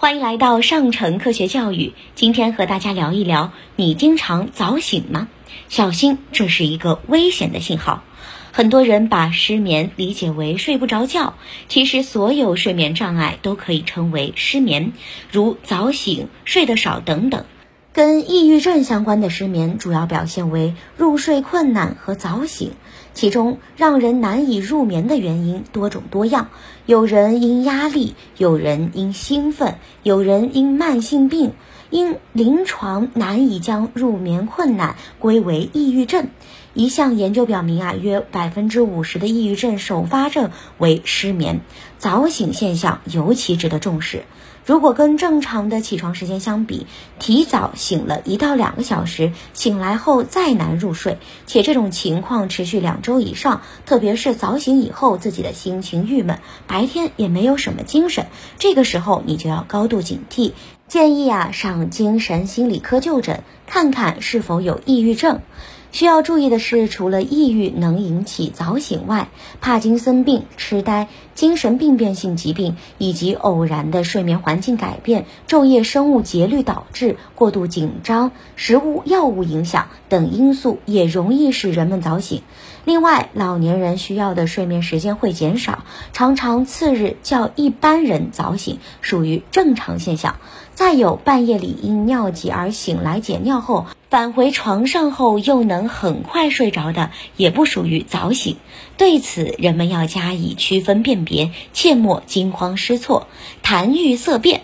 欢迎来到上城科学教育。今天和大家聊一聊，你经常早醒吗？小心，这是一个危险的信号。很多人把失眠理解为睡不着觉，其实所有睡眠障碍都可以称为失眠，如早醒、睡得少等等。跟抑郁症相关的失眠，主要表现为入睡困难和早醒。其中让人难以入眠的原因多种多样，有人因压力，有人因兴奋，有人因慢性病，因临床难以将入眠困难归为抑郁症。一项研究表明啊，约百分之五十的抑郁症首发症为失眠，早醒现象尤其值得重视。如果跟正常的起床时间相比，提早醒了一到两个小时，醒来后再难入睡，且这种情况持续两周以上，特别是早醒以后自己的心情郁闷，白天也没有什么精神，这个时候你就要高度警惕，建议啊上精神心理科就诊，看看是否有抑郁症。需要注意的是，除了抑郁能引起早醒外，帕金森病、痴呆、精神病变性疾病以及偶然的睡眠环境改变、昼夜生物节律导致、过度紧张、食物、药物影响等因素也容易使人们早醒。另外，老年人需要的睡眠时间会减少，常常次日较一般人早醒，属于正常现象。再有，半夜里因尿急而醒来解尿后。返回床上后又能很快睡着的，也不属于早醒。对此，人们要加以区分辨别，切莫惊慌失措、谈欲色变。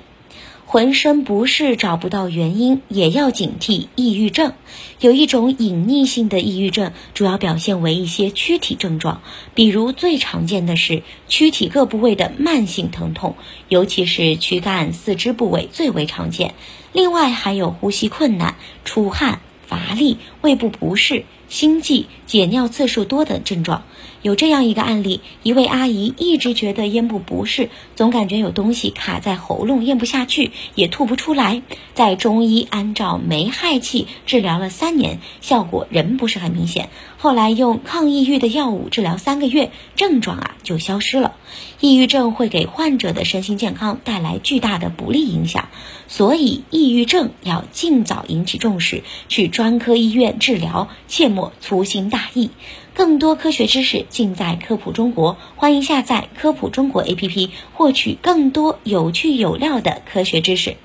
浑身不适找不到原因，也要警惕抑郁症。有一种隐匿性的抑郁症，主要表现为一些躯体症状，比如最常见的是躯体各部位的慢性疼痛，尤其是躯干、四肢部位最为常见。另外还有呼吸困难、出汗、乏力、胃部不适。心悸、解尿次数多等症状，有这样一个案例：一位阿姨一直觉得咽部不适，总感觉有东西卡在喉咙，咽不下去，也吐不出来。在中医按照梅害气治疗了三年，效果仍不是很明显。后来用抗抑郁的药物治疗三个月，症状啊就消失了。抑郁症会给患者的身心健康带来巨大的不利影响，所以抑郁症要尽早引起重视，去专科医院治疗，切莫。粗心大意，更多科学知识尽在科普中国。欢迎下载科普中国 APP，获取更多有趣有料的科学知识。